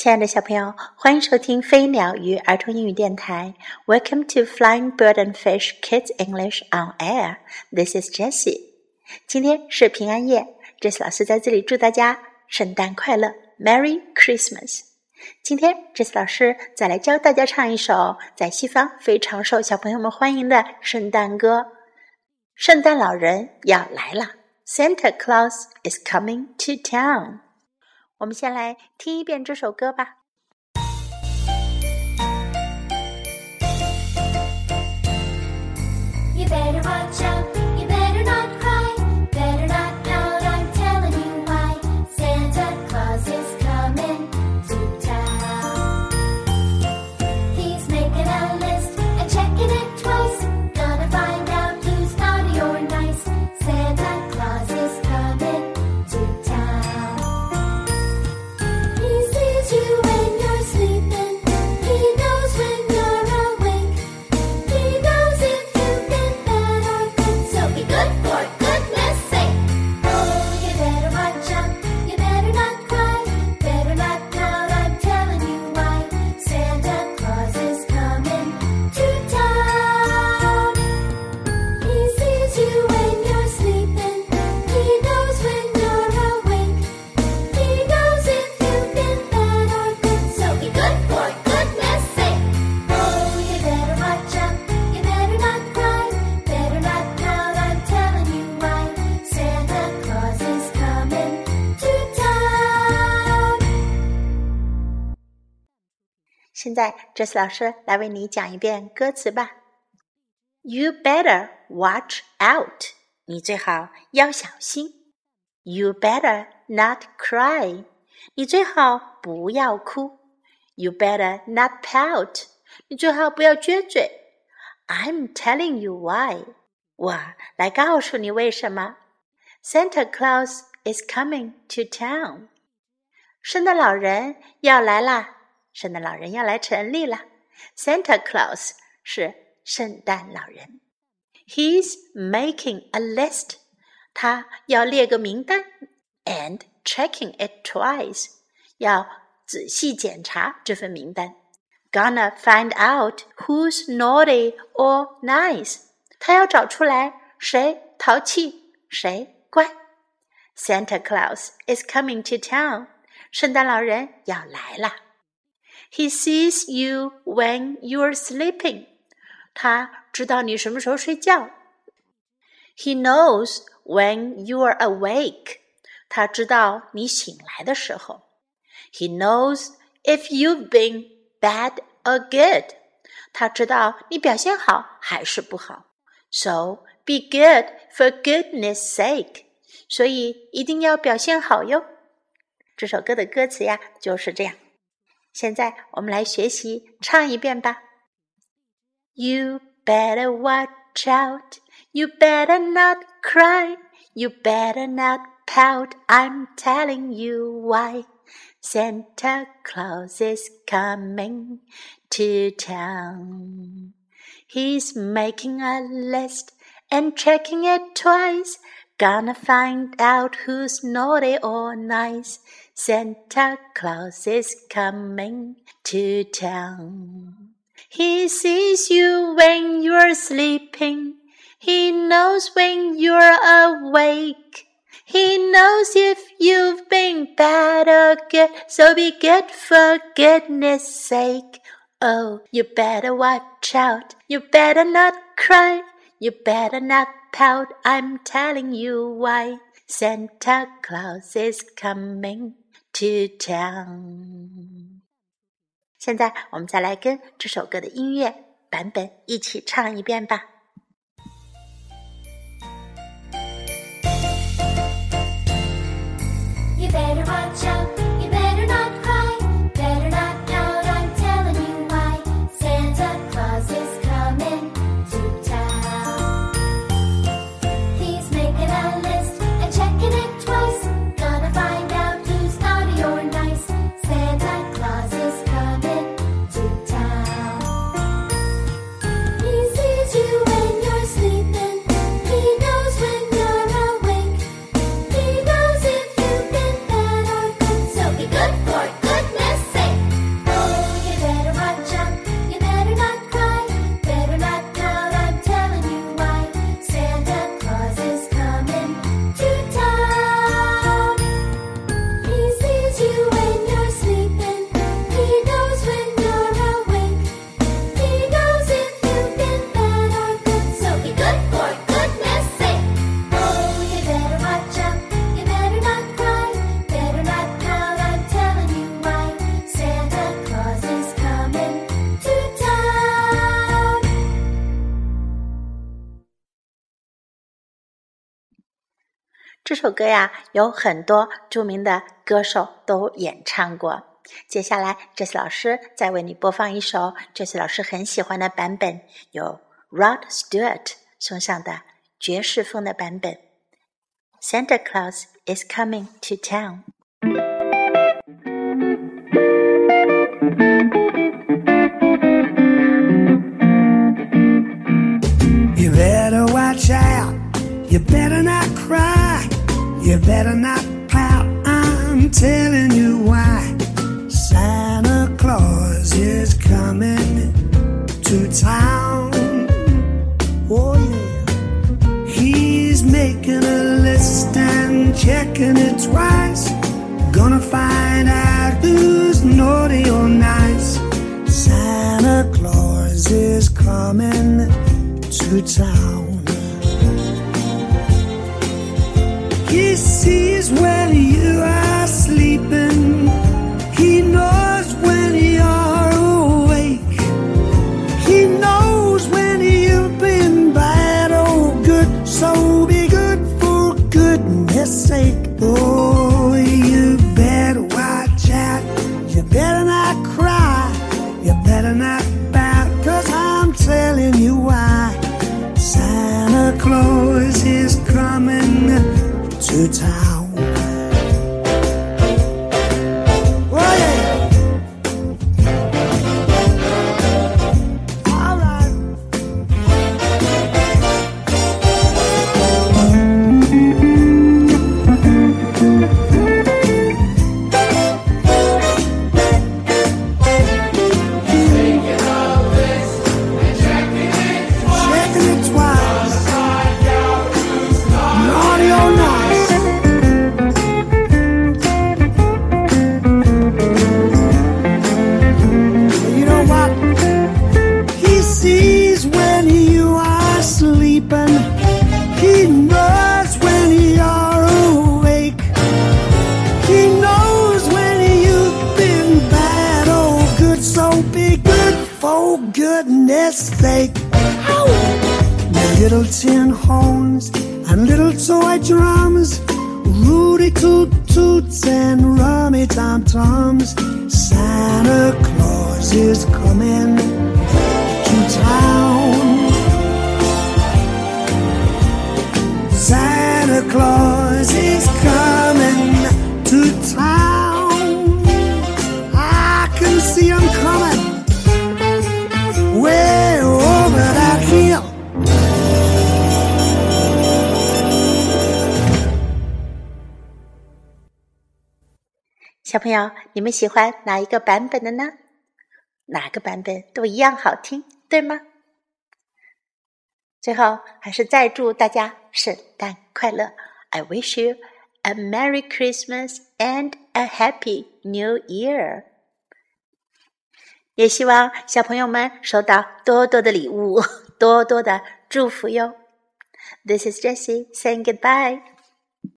亲爱的小朋友，欢迎收听飞鸟与儿童英语电台。Welcome to Flying Bird and Fish Kids English on Air. This is Jessie. 今天是平安夜，Jessie 老师在这里祝大家圣诞快乐，Merry Christmas。今天，Jessie 老师再来教大家唱一首在西方非常受小朋友们欢迎的圣诞歌。圣诞老人要来了，Santa Claus is coming to town。我们先来听一遍这首歌吧。现在，这次老师来为你讲一遍歌词吧。You better watch out，你最好要小心。You better not cry，你最好不要哭。You better not pout，你最好不要撅嘴。I'm telling you why，我来告诉你为什么。Santa Claus is coming to town，圣诞老人要来啦。 圣诞老人要来城里了，Santa Claus 是圣诞老人。He's making a list，他要列个名单，and checking it twice，要仔细检查这份名单。Gonna find out who's naughty or nice，他要找出来谁淘气谁乖。Santa Claus is coming to town，圣诞老人要来了。 He sees you when you're sleeping. 他知道你什么时候睡觉。He knows when you're awake. 他知道你醒来的时候。He knows if you've been bad or good. 他知道你表现好还是不好。So be good for goodness sake. 所以一定要表现好哟。这首歌的歌词呀就是这样。 现在我们来学习唱一遍吧。You better watch out. You better not cry. You better not pout. I'm telling you why. Santa Claus is coming to town. He's making a list and checking it twice. Gonna find out who's naughty or nice. Santa Claus is coming to town. He sees you when you're sleeping. He knows when you're awake. He knows if you've been bad or good, so be good for goodness sake. Oh, you better watch out. You better not cry. You better not pout. I'm telling you why. Santa Claus is coming to town。现在我们再来跟这首歌的音乐版本一起唱一遍吧。这首歌呀，有很多著名的歌手都演唱过。接下来这次老师再为你播放一首这次老师很喜欢的版本，由 Rod Stewart 送上的爵士风的版本。Santa Claus is coming to town. Better not pout. I'm telling you why. Santa Claus is coming to town. Oh, yeah. He's making a list and checking it twice. Gonna find out who's naughty or nice. Santa Claus is coming to town. Oh, you better watch out. You better not cry. You better not pout. Cause I'm telling you why. Santa Claus is coming to town. So be good for goodness sake. Ow! Little tin horns and little toy drums. Rudy toot toots and rummy tom toms. Santa Claus is coming 小朋友，你们喜欢哪一个版本的呢？哪个版本都一样好听，对吗？最后，还是再祝大家圣诞快乐！I wish you a Merry Christmas and a Happy New Year。也希望小朋友们收到多多的礼物，多多的祝福哟。This is Jessie saying goodbye.